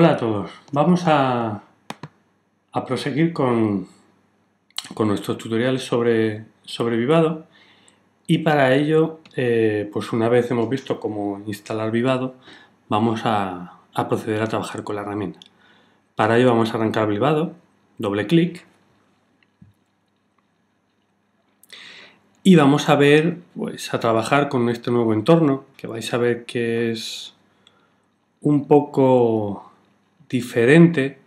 Hola a todos, vamos a, a proseguir con, con, nuestros tutoriales sobre, sobre Vivado. Y para ello, eh, pues una vez hemos visto cómo instalar Vivado, vamos a, a, proceder a trabajar con la herramienta. Para ello vamos a arrancar Vivado, doble clic. Y vamos a ver, pues a trabajar con este nuevo entorno que vais a ver que es un poco diferente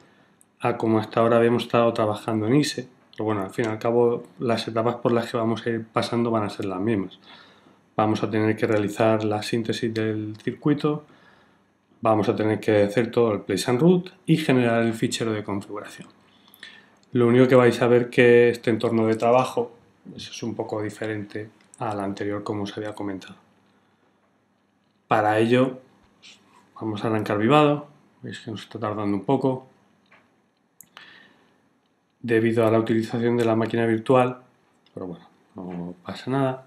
a como hasta ahora habíamos estado trabajando en ISE. Pero bueno, al fin y al cabo las etapas por las que vamos a ir pasando van a ser las mismas. Vamos a tener que realizar la síntesis del circuito, vamos a tener que hacer todo el place and route y generar el fichero de configuración. Lo único que vais a ver que este entorno de trabajo es un poco diferente al anterior como os había comentado. Para ello vamos a arrancar vivado veis que nos está tardando un poco debido a la utilización de la máquina virtual, pero bueno, no pasa nada.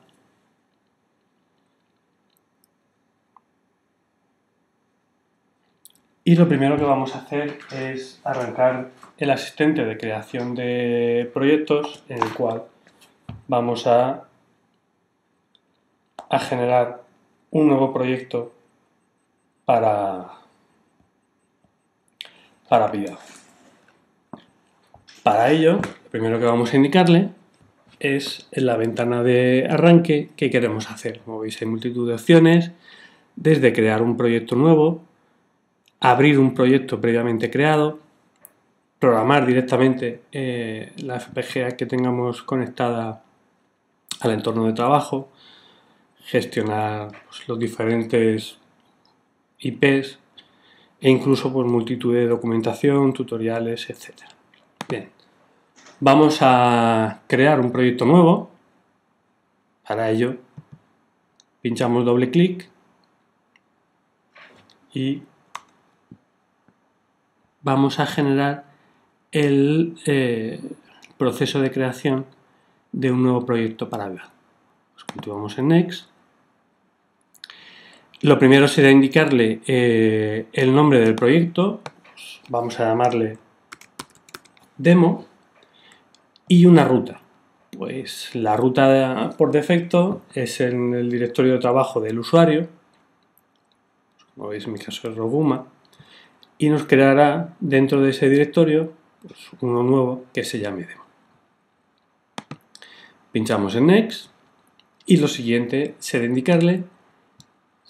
Y lo primero que vamos a hacer es arrancar el asistente de creación de proyectos en el cual vamos a, a generar un nuevo proyecto para, para Para ello, lo primero que vamos a indicarle es en la ventana de arranque que queremos hacer. Como veis hay multitud de opciones, desde crear un proyecto nuevo, abrir un proyecto previamente creado, programar directamente eh, la FPGA que tengamos conectada al entorno de trabajo, gestionar pues, los diferentes IPs, e incluso por multitud de documentación, tutoriales, etc. Bien, vamos a crear un proyecto nuevo. Para ello, pinchamos doble clic y vamos a generar el eh, proceso de creación de un nuevo proyecto para Viva. Pues continuamos en Next lo primero será indicarle eh, el nombre del proyecto, vamos a llamarle demo, y una ruta. Pues la ruta por defecto es en el directorio de trabajo del usuario, como veis en mi caso es Roguma, y nos creará dentro de ese directorio pues, uno nuevo que se llame demo. Pinchamos en Next y lo siguiente será indicarle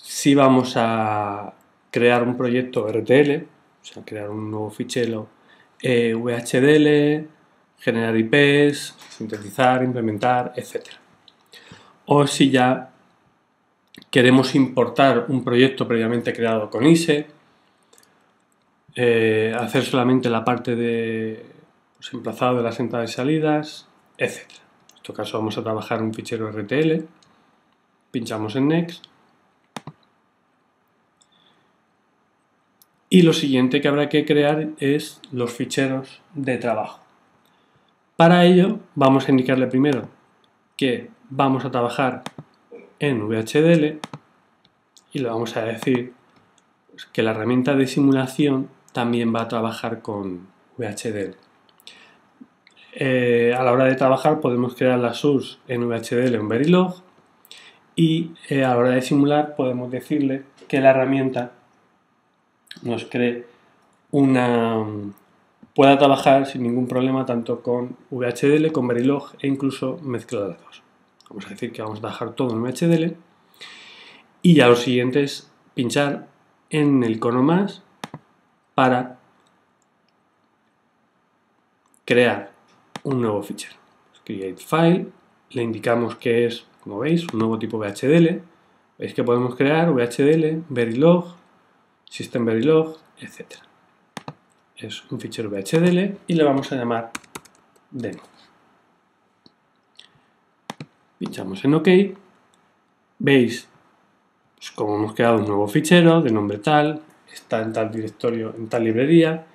si vamos a crear un proyecto RTL, o sea, crear un nuevo fichero eh, VHDL, generar IPs, sintetizar, implementar, etc. O si ya queremos importar un proyecto previamente creado con ISE, eh, hacer solamente la parte de pues, emplazado de las entradas y salidas, etc. En este caso vamos a trabajar un fichero RTL, pinchamos en Next Y lo siguiente que habrá que crear es los ficheros de trabajo. Para ello vamos a indicarle primero que vamos a trabajar en VHDL y le vamos a decir que la herramienta de simulación también va a trabajar con VHDL. Eh, a la hora de trabajar podemos crear las source en VHDL en Verilog y eh, a la hora de simular podemos decirle que la herramienta nos cree una pueda trabajar sin ningún problema tanto con VHDL, con Verilog e incluso mezclar las dos. Vamos a decir que vamos a trabajar todo en VHDL y ya lo siguiente es pinchar en el icono más para crear un nuevo fichero. Create file, le indicamos que es, como veis, un nuevo tipo VHDL. Veis que podemos crear VHDL, Verilog, System Verilog, etc. Es un fichero VHDL y le vamos a llamar demo. Pinchamos en OK. Veis pues, como hemos creado un nuevo fichero de nombre tal, está en tal directorio, en tal librería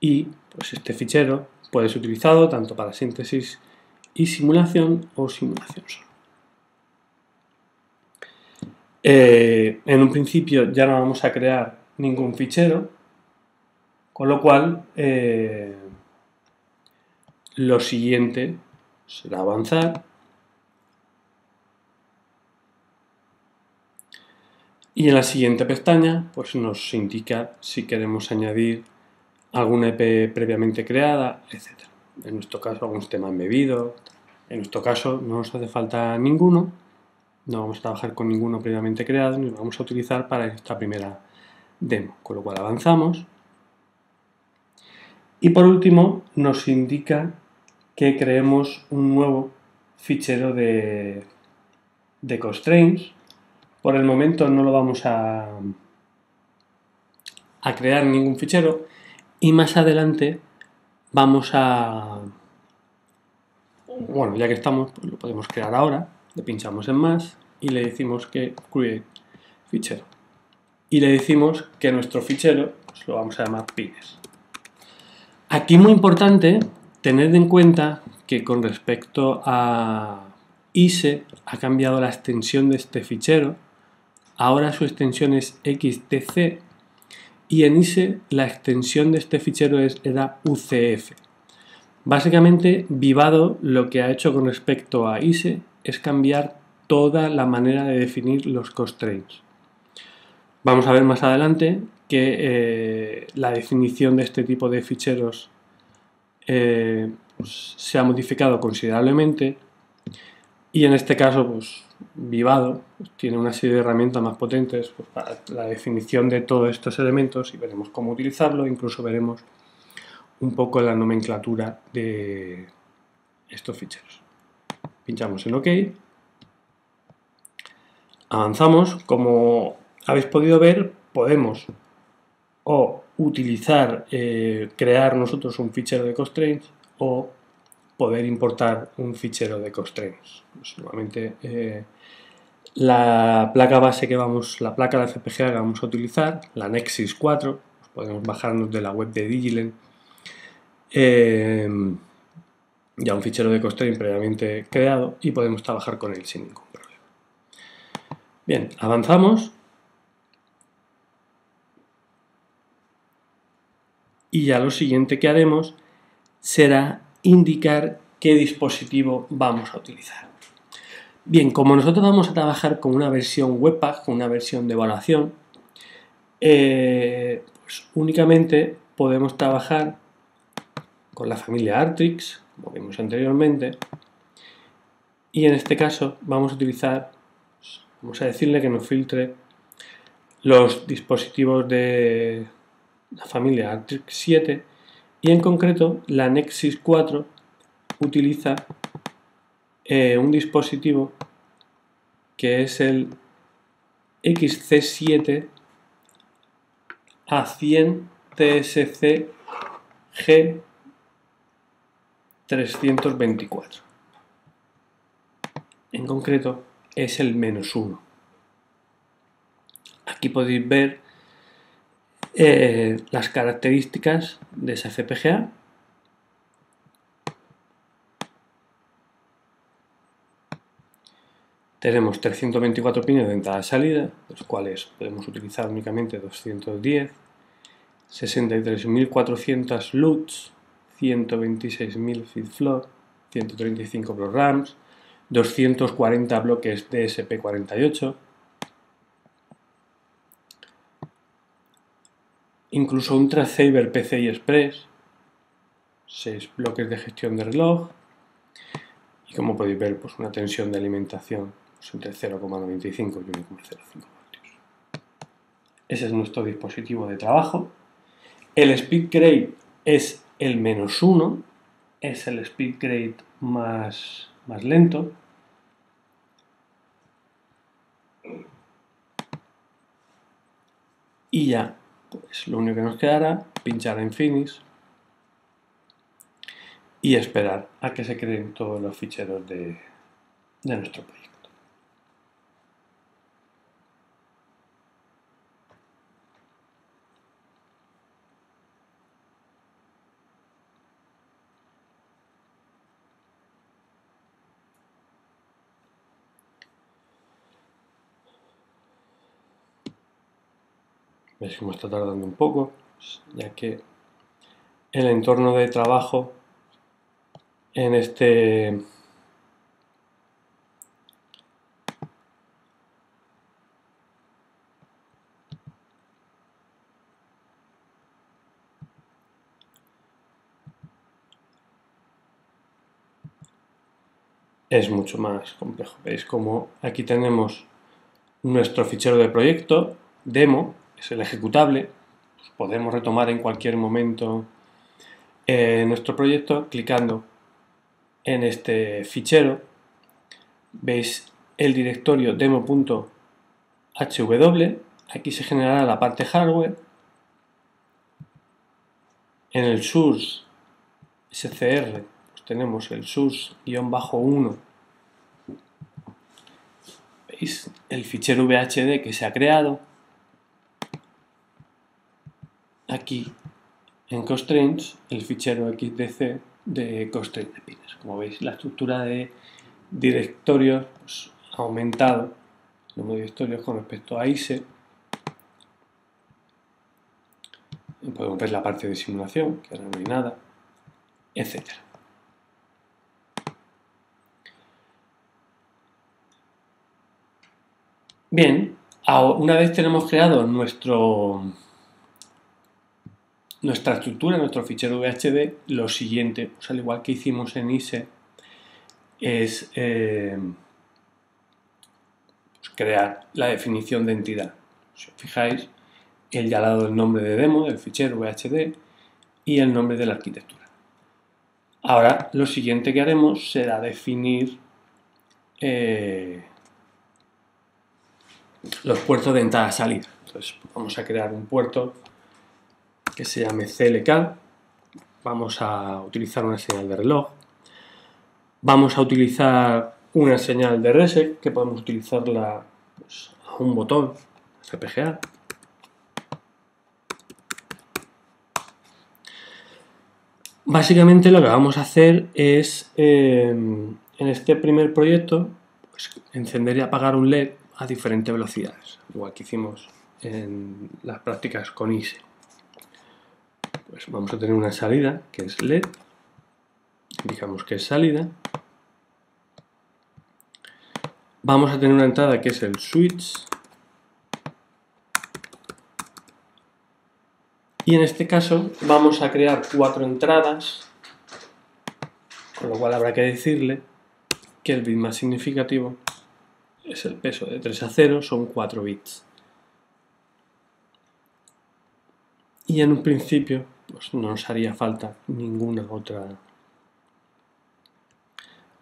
y pues este fichero puede ser utilizado tanto para síntesis y simulación o simulación solo. Eh, en un principio ya no vamos a crear ningún fichero, Con lo cual, eh, lo siguiente será avanzar y en la siguiente pestaña pues nos indica si queremos añadir alguna EP previamente creada, etc. En nuestro caso algún sistema embebido, en nuestro caso no nos hace falta ninguno, no vamos a trabajar con ninguno previamente creado ni lo vamos a utilizar para esta primera demo, con lo cual avanzamos. Y por último nos indica que creemos un nuevo fichero de, de constraints. Por el momento no lo vamos a, a crear ningún fichero y más adelante vamos a... Bueno, ya que estamos, pues lo podemos crear ahora. Le pinchamos en más y le decimos que create fichero. Y le decimos que nuestro fichero pues lo vamos a llamar pines. Aquí muy importante Tened en cuenta que con respecto a ISE ha cambiado la extensión de este fichero. Ahora su extensión es XTC y en ISE la extensión de este fichero es, era UCF. Básicamente, Vivado lo que ha hecho con respecto a ISE es cambiar toda la manera de definir los constraints. Vamos a ver más adelante que eh, la definición de este tipo de ficheros eh, pues, se ha modificado considerablemente y en este caso pues, Vivado pues, tiene una serie de herramientas más potentes pues, para la definición de todos estos elementos y veremos cómo utilizarlo, incluso veremos un poco la nomenclatura de estos ficheros. Pinchamos en OK, avanzamos, como habéis podido ver podemos o utilizar, eh, crear nosotros un fichero de constraints o poder importar un fichero de constraints. Pues, nuevamente, eh, la placa base que vamos, la placa de FPGA que vamos a utilizar, la Nexus 4, pues podemos bajarnos de la web de Digilen eh, ya un fichero de constraint previamente creado y podemos trabajar con él sin ningún problema. Bien, avanzamos y ya lo siguiente que haremos será indicar qué dispositivo vamos a utilizar. Bien, como nosotros vamos a trabajar con una versión Webpack, con una versión de evaluación, eh, pues únicamente podemos trabajar con la familia Artrix, como vimos anteriormente, y en este caso vamos a utilizar, vamos a decirle que nos filtre los dispositivos de, la familia Artrix 7 y en concreto la Nexus 4 utiliza eh, un dispositivo que es el XC7 A100 TSC G324. En concreto es el menos 1. Aquí podéis ver eh, las características de esa FPGA. Tenemos 324 pines de entrada y salida, de los cuales podemos utilizar únicamente 210, 63.400 LUTs, 126.000 flip-flop, 135 programs, 240 bloques DSP48, incluso un Traceaver PCI Express, 6 bloques de gestión de reloj y como podéis ver pues una tensión de alimentación pues, entre 0,95 y 1,05 voltios. Ese es nuestro dispositivo de trabajo. El speed grade es el menos 1, es el speed grade más, más lento. Y ya pues lo único que nos quedará, pinchar en Finish y esperar a que se creen todos los ficheros de, de nuestro proyecto. Veis me está tardando un poco, ya que el entorno de trabajo en este es mucho más complejo. Veis como aquí tenemos nuestro fichero de proyecto, demo, es el ejecutable. Podemos retomar en cualquier momento eh, nuestro proyecto clicando en este fichero. Veis el directorio demo.hw. Aquí se generará la parte hardware. En el source scr tenemos el sus-1. ¿Veis? El fichero VHD que se ha creado. Aquí en constraints el fichero XDC de constraint Como veis, la estructura de directorios pues, ha aumentado, el número de directorios con respecto a ISE. Podemos ver la parte de simulación, que ahora no hay nada, etcétera. Bien, una vez tenemos creado nuestro, nuestra estructura, nuestro fichero VHD, lo siguiente, al igual que hicimos en ISE, es eh, pues crear la definición de entidad. Si os fijáis, él ya ha dado el nombre de demo del fichero VHD y el nombre de la arquitectura. Ahora lo siguiente que haremos será definir eh, los puertos de entrada-salida. Entonces vamos a crear un puerto que se llame CLK. Vamos a utilizar una señal de reloj. Vamos a utilizar una señal de reset que podemos utilizarla pues, a un botón FPGA. Básicamente lo que vamos a hacer es eh, en este primer proyecto pues, encender y apagar un LED a diferentes velocidades, igual que hicimos en las prácticas con ISE. Pues vamos a tener una salida que es LED, indicamos que es salida. Vamos a tener una entrada que es el switch. Y en este caso vamos a crear cuatro entradas, con lo cual habrá que decirle que el bit más significativo es el peso de 3 a 0, son 4 bits. Y en un principio pues no nos haría falta ninguna otra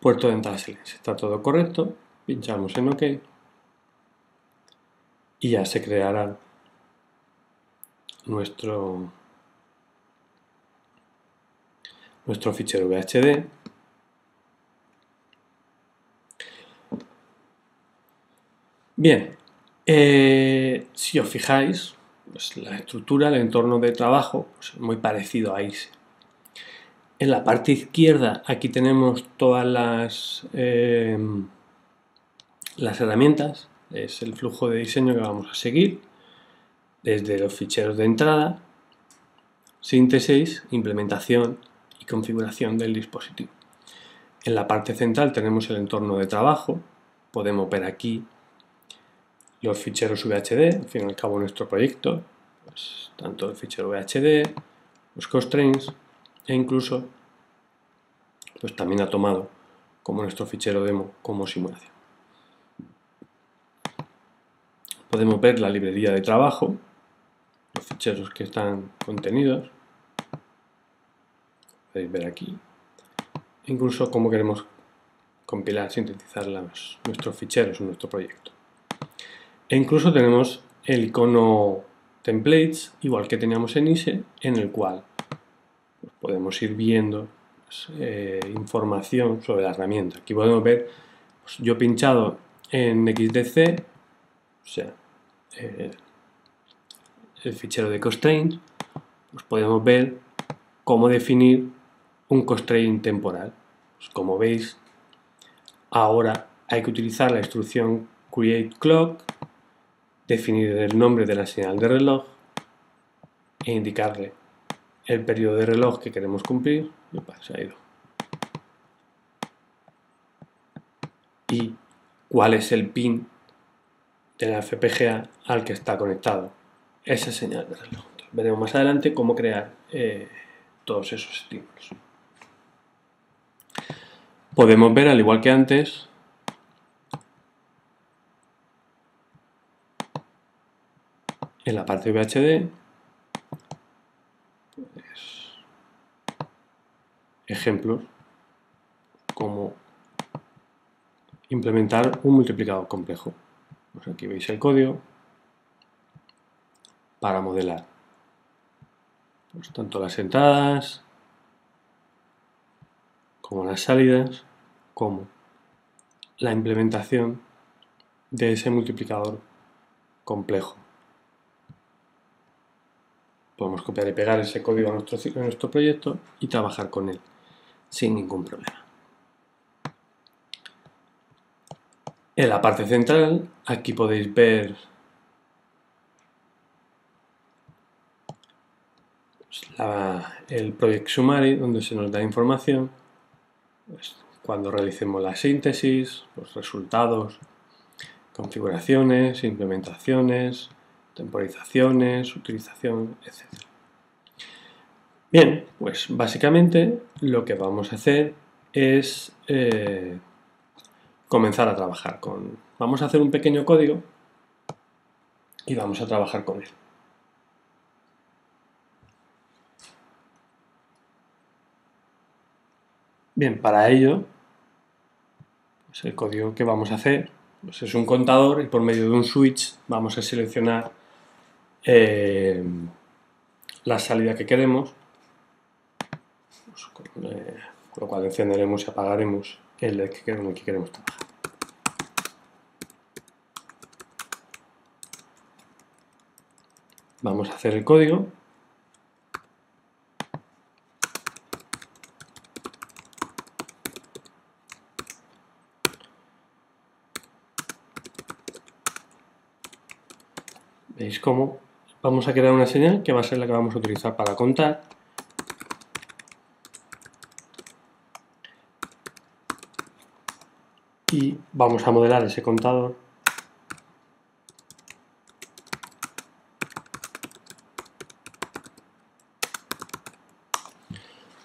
puerto de entrada silencio. Está todo correcto, pinchamos en OK y ya se creará nuestro nuestro fichero VHD Bien, eh, si os fijáis, pues la estructura, el entorno de trabajo, pues es muy parecido a ISE. En la parte izquierda aquí tenemos todas las, em, las herramientas, es el flujo de diseño que vamos a seguir, desde los ficheros de entrada, síntesis, implementación y configuración del dispositivo. En la parte central tenemos el entorno de trabajo, podemos ver aquí los ficheros VHD, al fin y al cabo nuestro proyecto, pues, tanto el fichero VHD, los constraints e incluso pues también ha tomado como nuestro fichero demo como simulación. Podemos ver la librería de trabajo, los ficheros que están contenidos, podéis ver aquí, incluso cómo queremos compilar, sintetizar nuestros ficheros en nuestro proyecto. E incluso tenemos el icono templates, igual que teníamos en ISE, en el cual pues, podemos ir viendo pues, eh, información sobre la herramienta. Aquí podemos ver, pues, yo pinchado en XDC, o sea, eh, el fichero de constraint, podemos ver cómo definir un constraint temporal. como veis, ahora hay que utilizar la instrucción create clock definir el nombre de la señal de reloj e indicarle el periodo de reloj que queremos cumplir, se ha ido. Y cuál es el pin de la FPGA al que está conectado esa señal de reloj. veremos más adelante cómo crear eh, todos esos estímulos. Podemos ver, al igual que antes, en la parte VHD, pues, ejemplos como implementar un multiplicador complejo. Pues aquí veis el código para modelar. Pues tanto las entradas como las salidas, como la implementación de ese multiplicador complejo. Podemos copiar y pegar ese código a nuestro, a nuestro proyecto y trabajar con él sin ningún problema. En la parte central, aquí podéis ver el Project Summary, donde se nos da información cuando realicemos la síntesis, los resultados, configuraciones, implementaciones, temporizaciones, utilización, etc. Bien, pues básicamente lo que vamos a hacer es eh, comenzar a trabajar con... Vamos a hacer un pequeño código y vamos a trabajar con él. Bien, para ello, pues el código que vamos a hacer pues es un contador y por medio de un switch vamos a seleccionar eh, la salida que queremos, pues con, eh, con, lo cual encenderemos y apagaremos el LED que queremos, que queremos trabajar. Vamos a hacer el código. ¿Veis cómo vamos a crear una señal que va a ser la que vamos a utilizar para contar. Y vamos a modelar ese contador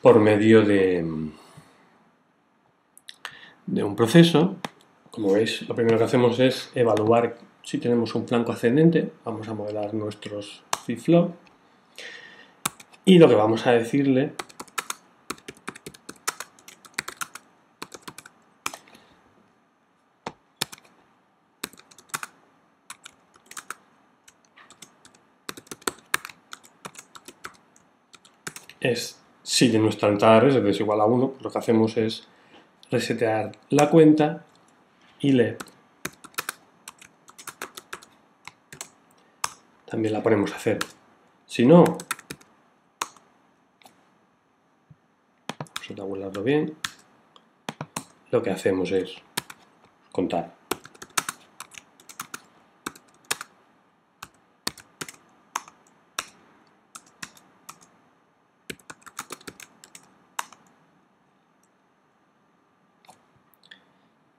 por medio de, de un proceso. Como veis, lo primero que hacemos es evaluar si tenemos un flanco ascendente, vamos a modelar nuestros flip-flop. Y lo que vamos a decirle es si de nuestra entrada es igual a 1, lo que hacemos es resetear la cuenta y le también la ponemos a hacer. Si no, vamos a tabularlo bien, lo que hacemos es contar.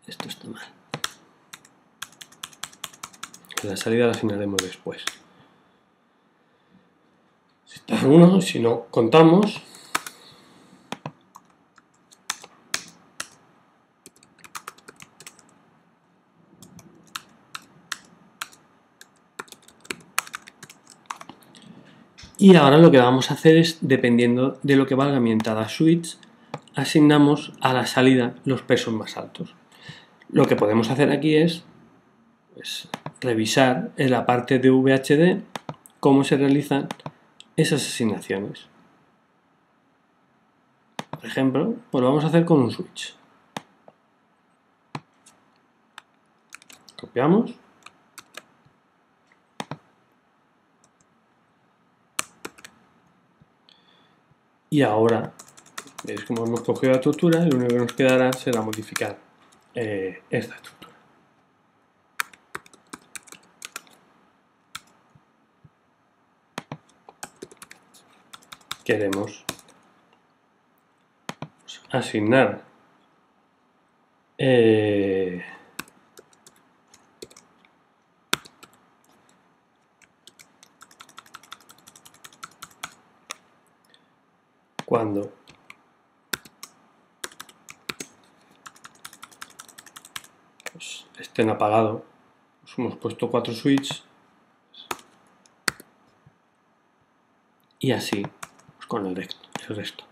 Esto está mal. La salida la asignaremos después uno, si no contamos, Y ahora lo que vamos a hacer es, dependiendo de lo que valga mi entrada switch, asignamos a la salida los pesos más altos. Lo que podemos hacer aquí es revisar en la parte de VHD cómo se realizan esas asignaciones. Por ejemplo, pues lo vamos a hacer con un switch. Copiamos. Y ahora, veis como hemos cogido la estructura, lo único que nos quedará será modificar eh, esta estructura. Queremos asignar eh, cuando pues, estén apagados hemos puesto cuatro switches y así. pues, con el el resto.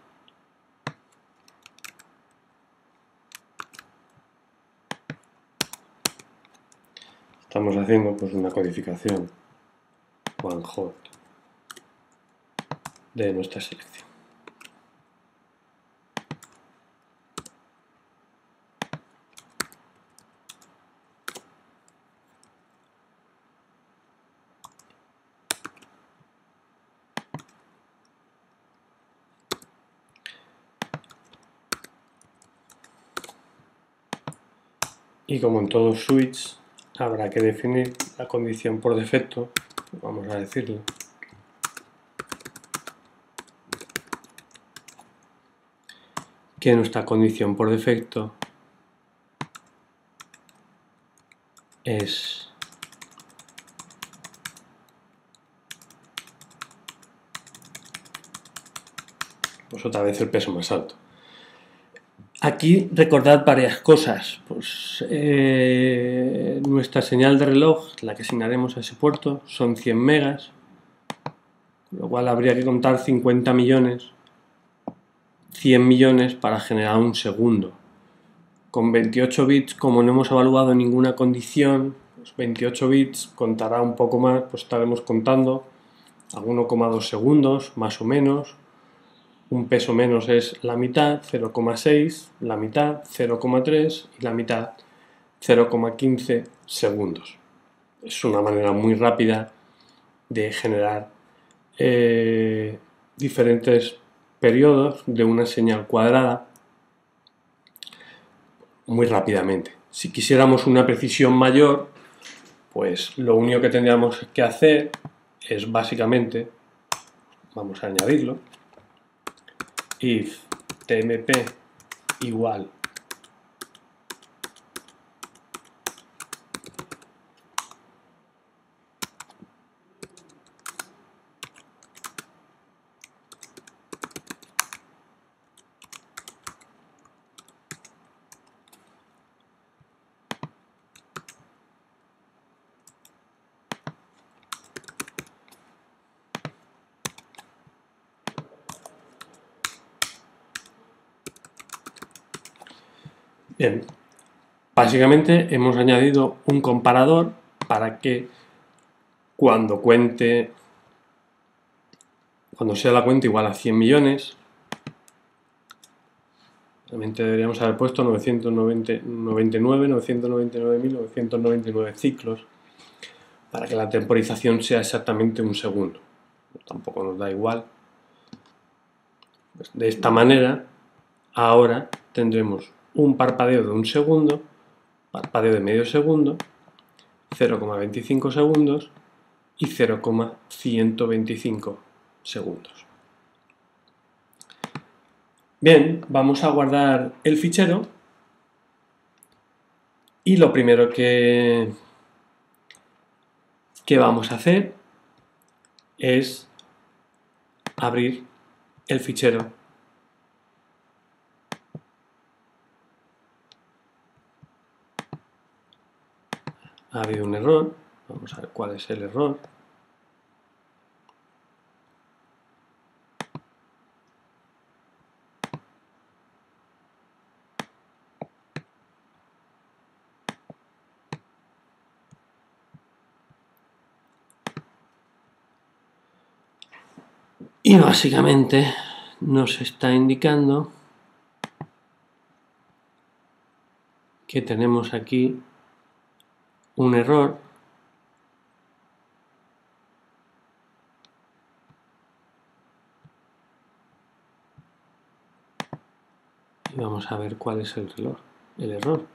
Estamos haciendo pues una codificación one hot de nuestra selección. Y como en todos switch, habrá que definir la condición por defecto, vamos a decirlo. Que nuestra condición por defecto es pues otra vez el peso más alto. Aquí recordad varias cosas. Pues, eh, nuestra señal de reloj, la que asignaremos a ese puerto, son 100 megas, lo cual habría que contar 50 millones, 100 millones para generar un segundo. Con 28 bits, como no hemos evaluado ninguna condición, 28 pues bits contará un poco más, pues estaremos contando a 1,2 segundos, más o menos, un peso menos es la mitad, 0,6, la mitad, 0,3 y la mitad, 0,15 segundos. Es una manera muy rápida de generar eh, diferentes periodos de una señal cuadrada muy rápidamente. Si quisiéramos una precisión mayor, pues lo único que tendríamos que hacer es básicamente, vamos a añadirlo, if tmp igual Básicamente hemos añadido un comparador para que cuando cuente, cuando sea la cuenta igual a 100 millones, realmente deberíamos haber puesto 999, 999.999 ciclos para que la temporización sea exactamente un segundo. Tampoco nos da igual. Pues de esta manera, ahora tendremos un parpadeo de un segundo, parpadeo de medio segundo, 0,25 segundos y 0,125 segundos. Bien, vamos a guardar el fichero y lo primero que, que vamos a hacer es abrir el fichero ha habido un error. Vamos a ver cuál es el error. Y básicamente nos está indicando que tenemos aquí un error y vamos a ver cuál es el reloj, el error.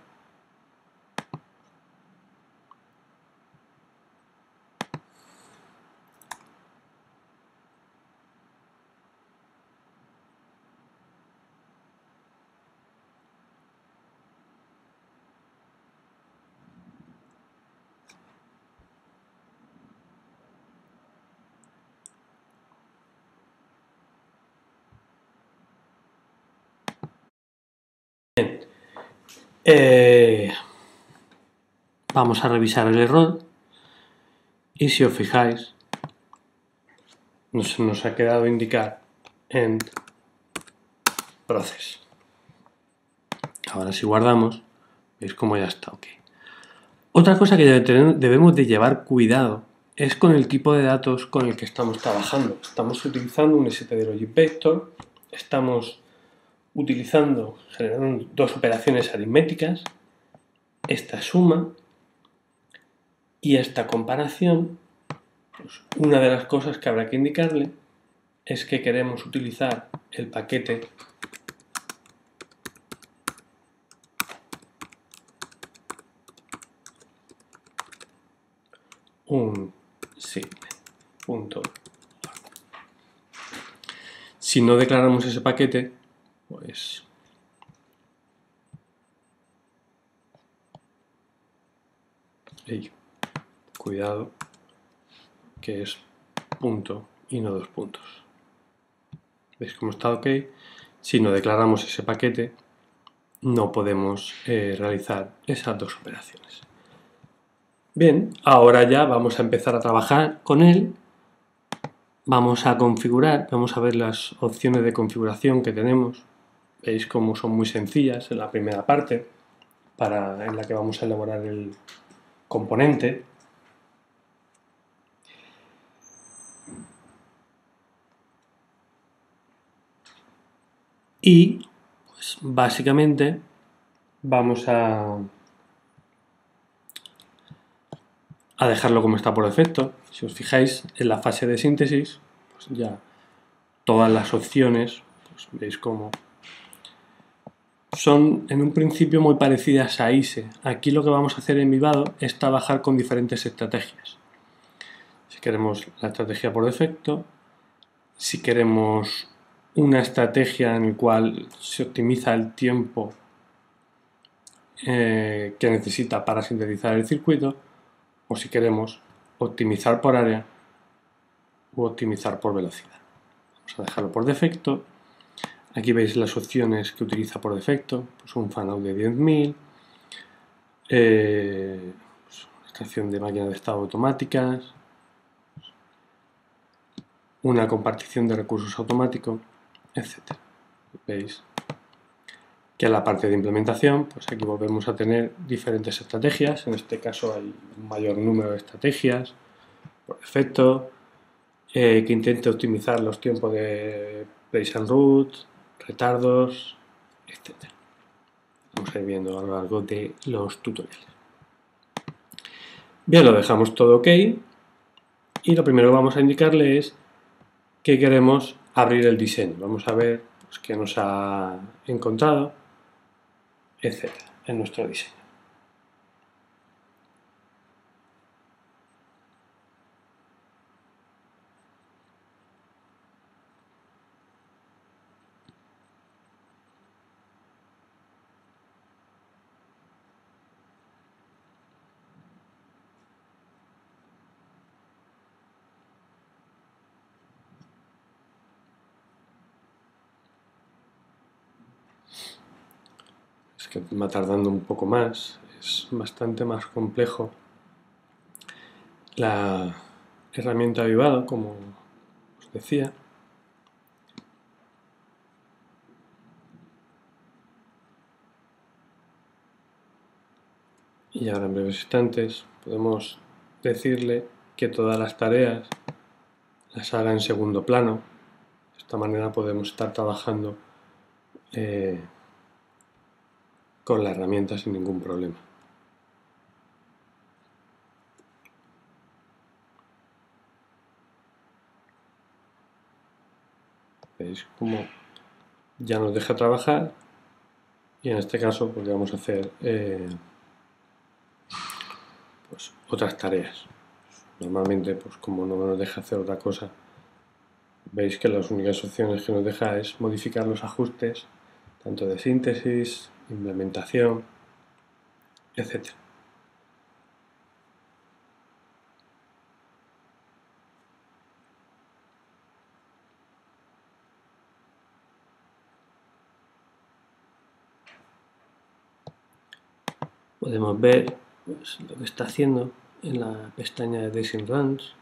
Eh, vamos a revisar el error y si os fijáis nos, nos ha quedado indicar end process. Ahora si guardamos, veis cómo ya está ok. Otra cosa que debemos de llevar cuidado es con el tipo de datos con el que estamos trabajando. Estamos utilizando un stdlogic vector, estamos utilizando, generando dos operaciones aritméticas, esta suma y esta comparación. Pues una de las cosas que habrá que indicarle es que queremos utilizar el paquete un punto Si no declaramos ese paquete, pues cuidado que es punto y no dos puntos. ¿Veis cómo está ok? Si no declaramos ese paquete, no podemos eh, realizar esas dos operaciones. Bien, ahora ya vamos a empezar a trabajar con él. Vamos a configurar, vamos a ver las opciones de configuración que tenemos. Veis cómo son muy sencillas en la primera parte, para, en la que vamos a elaborar el componente. Y pues, básicamente vamos a a dejarlo como está por defecto. Si os fijáis en la fase de síntesis, pues ya todas las opciones, pues veis cómo son en un principio muy parecidas a ISE. Aquí lo que vamos a hacer en Vivado es trabajar con diferentes estrategias. Si queremos la estrategia por defecto, si queremos una estrategia en la cual se optimiza el tiempo eh, que necesita para sintetizar el circuito, o si queremos optimizar por área o optimizar por velocidad. Vamos a dejarlo por defecto. Aquí veis las opciones que utiliza por defecto. Pues un fanout de 10.000, eh, pues extracción de máquinas de estado automáticas, una compartición de recursos automáticos, etc. ¿Veis? que a la parte de implementación, pues aquí volvemos a tener diferentes estrategias, en este caso hay un mayor número de estrategias por defecto, eh, que intente optimizar los tiempos de place and route, retardos, etc. Vamos a ir viendo a lo largo de los tutoriales. Bien, lo dejamos todo ok y lo primero que vamos a indicarle es que queremos abrir el diseño. Vamos a ver pues, qué nos ha encontrado etc. en nuestro diseño. que va tardando un poco más, es bastante más complejo. La herramienta Vivado, como os decía, y ahora en breves instantes podemos decirle que todas las tareas las haga en segundo plano. De esta manera podemos estar trabajando eh, con la herramienta sin ningún problema. ¿Veis cómo ya nos deja trabajar? Y en este caso pues vamos a hacer eh, pues, otras tareas. Normalmente, pues como no nos deja hacer otra cosa, veis que las únicas opciones que nos deja es modificar los ajustes, tanto de síntesis, implementación, etc. podemos ver pues, lo que está haciendo en la pestaña de Design Runs.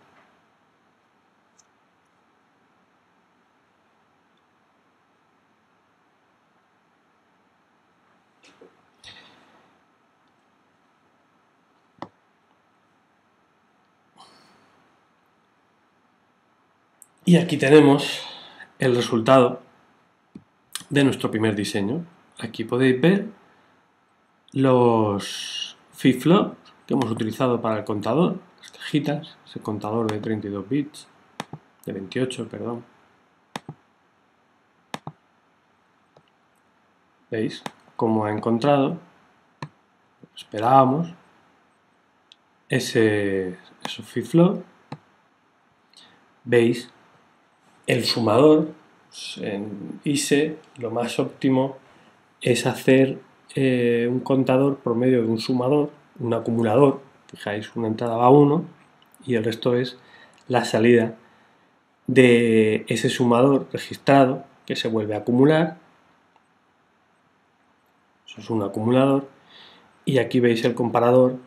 Y aquí tenemos el resultado de nuestro primer diseño. Aquí podéis ver los flip-flops que hemos utilizado para el contador, las cajitas, ese contador de 32 bits, de 28, perdón. ¿Veis cómo ha encontrado? Esperábamos ese, esos flip-flop. ¿Veis el sumador, en ISE, lo más óptimo es hacer eh, un contador por medio de un sumador, un acumulador, fijáis, una entrada va a 1 y el resto es la salida de ese sumador registrado que se vuelve a acumular. Eso es un acumulador. Y aquí veis el comparador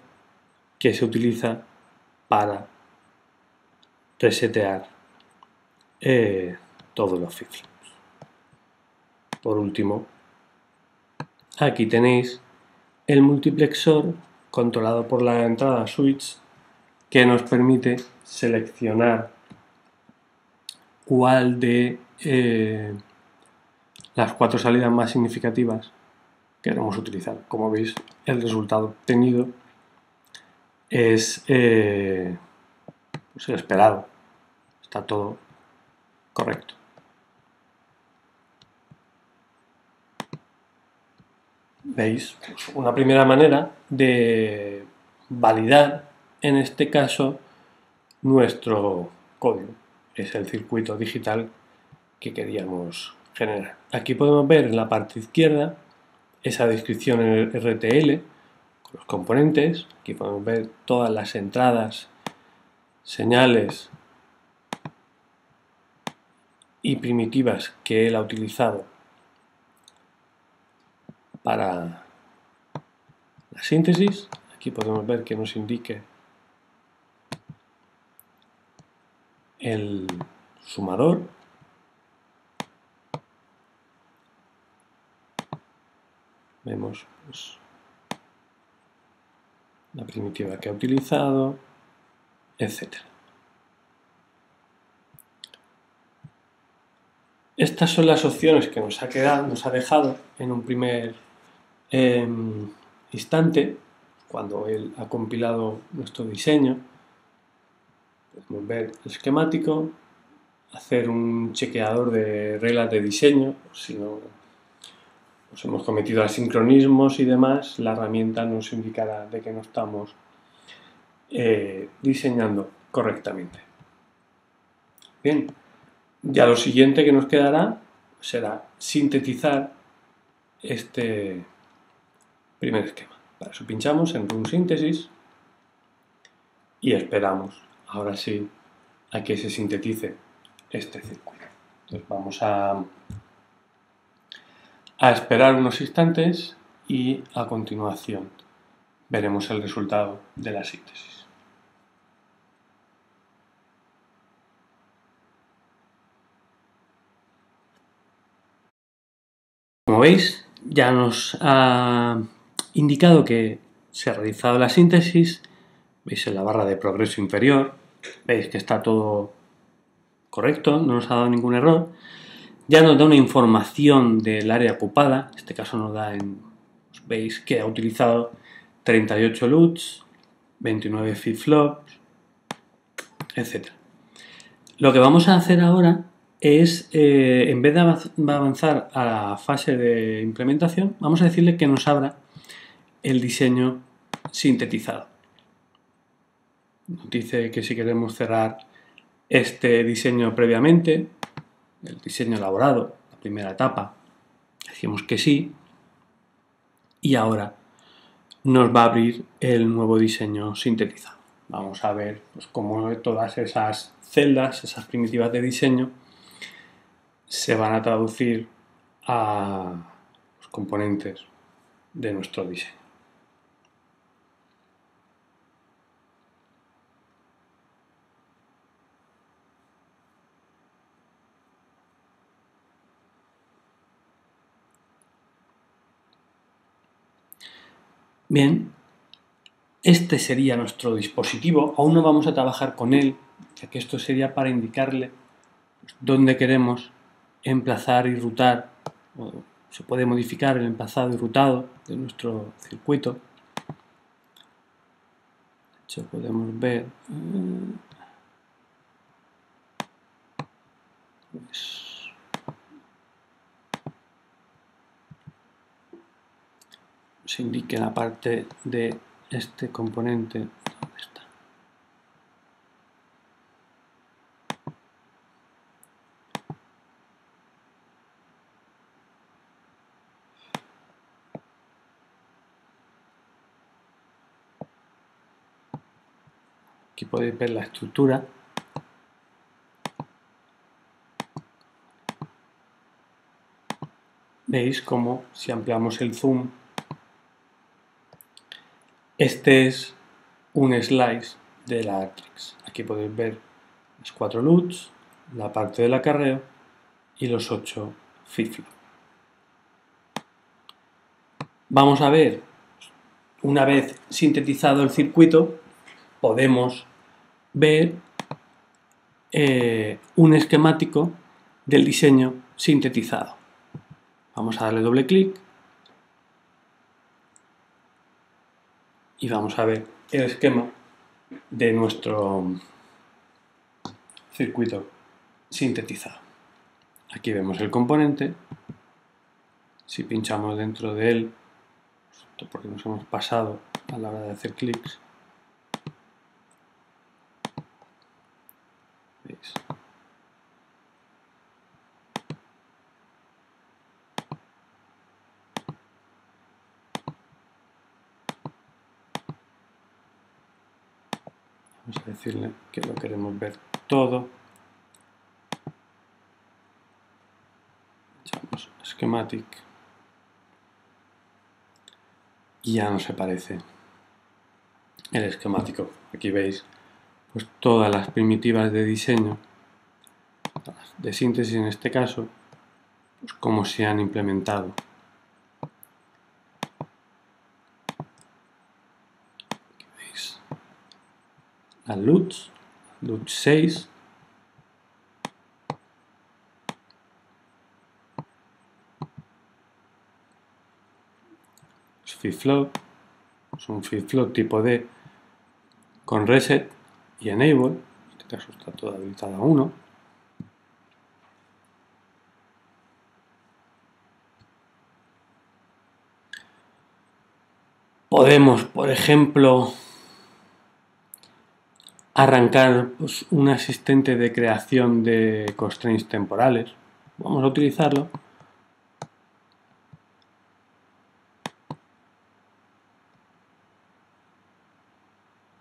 que se utiliza para resetear eh, todos los flip Por último, aquí tenéis el multiplexor controlado por la entrada switch que nos permite seleccionar cuál de eh, las cuatro salidas más significativas queremos utilizar. Como veis, el resultado obtenido es eh, pues el esperado. Está todo Correcto. ¿Veis? Una primera manera de validar, en este caso, nuestro código. Es el circuito digital que queríamos generar. Aquí podemos ver en la parte izquierda esa descripción en el RTL con los componentes. Aquí podemos ver todas las entradas, señales y primitivas que él ha utilizado para la síntesis. Aquí podemos ver que nos indique el sumador. Vemos pues, la primitiva que ha utilizado, etcétera. Estas son las opciones que nos ha quedado, nos ha dejado en un primer em, instante, cuando él ha compilado nuestro diseño. Podemos ver el esquemático, hacer un chequeador de reglas de diseño, si no nos hemos cometido asincronismos y demás, la herramienta nos indicará de que no estamos eh, diseñando correctamente. Bien, ya lo siguiente que nos quedará será sintetizar este primer esquema. Para eso pinchamos en Run Síntesis y esperamos, ahora sí, a que se sintetice este circuito. Entonces vamos a, a esperar unos instantes y a continuación veremos el resultado de la síntesis. Como veis, ya nos ha indicado que se ha realizado la síntesis. Veis en la barra de progreso inferior. Veis que está todo correcto, no nos ha dado ningún error. Ya nos da una información del área ocupada. En este caso nos da en... Veis que ha utilizado 38 LUTs, 29 flip-flops, etc. Lo que vamos a hacer ahora es, eh, en vez de avanzar a la fase de implementación, vamos a decirle que nos abra el diseño sintetizado. Nos dice que si queremos cerrar este diseño previamente, el diseño elaborado, la primera etapa, decimos que sí, y ahora nos va a abrir el nuevo diseño sintetizado. Vamos a ver pues, cómo todas esas celdas, esas primitivas de diseño, se van a traducir a los componentes de nuestro diseño. Bien, este sería nuestro dispositivo. Aún no vamos a trabajar con él, ya que esto sería para indicarle dónde queremos emplazar y rutar. O se puede modificar el emplazado y rutado de nuestro circuito. De hecho, podemos ver... Eh, pues, se indique la parte de este componente ¿dónde está? aquí podéis ver la estructura veis como si ampliamos el zoom este es un slice de la Artrix. Aquí podéis ver las cuatro LUTs, la parte del acarreo y los ocho FIFLO. Vamos a ver, una vez sintetizado el circuito, podemos ver eh, un esquemático del diseño sintetizado. Vamos a darle doble clic y vamos a ver el esquema de nuestro circuito sintetizado. Aquí vemos el componente. Si pinchamos dentro de él, porque nos hemos pasado a la hora de hacer clics, ¿veis? Vamos a decirle que lo queremos ver todo. Echamos schematic. Y ya no se parece el esquemático. Aquí veis pues todas las primitivas de diseño, de síntesis en este caso, pues cómo se han implementado. A LUT, LUT 6. flip-flop, es un flip-flop tipo D con reset y enable, en este caso está todo habilitado a 1. Podemos, por ejemplo, arrancar pues, un asistente de creación de constraints temporales. Vamos a utilizarlo.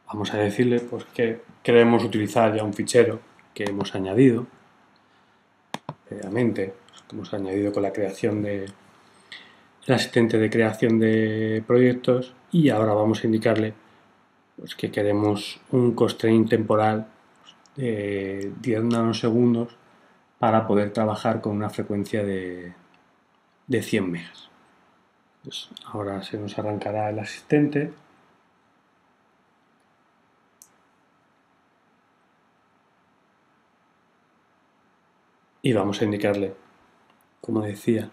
Vamos a decirle pues, que queremos utilizar ya un fichero que hemos añadido previamente, pues, que hemos añadido con la creación de el asistente de creación de proyectos y ahora vamos a indicarle pues que queremos un constraint temporal de 10 nanosegundos para poder trabajar con una frecuencia de, de 100 megas. Pues ahora se nos arrancará el asistente. Y vamos a indicarle, como decía,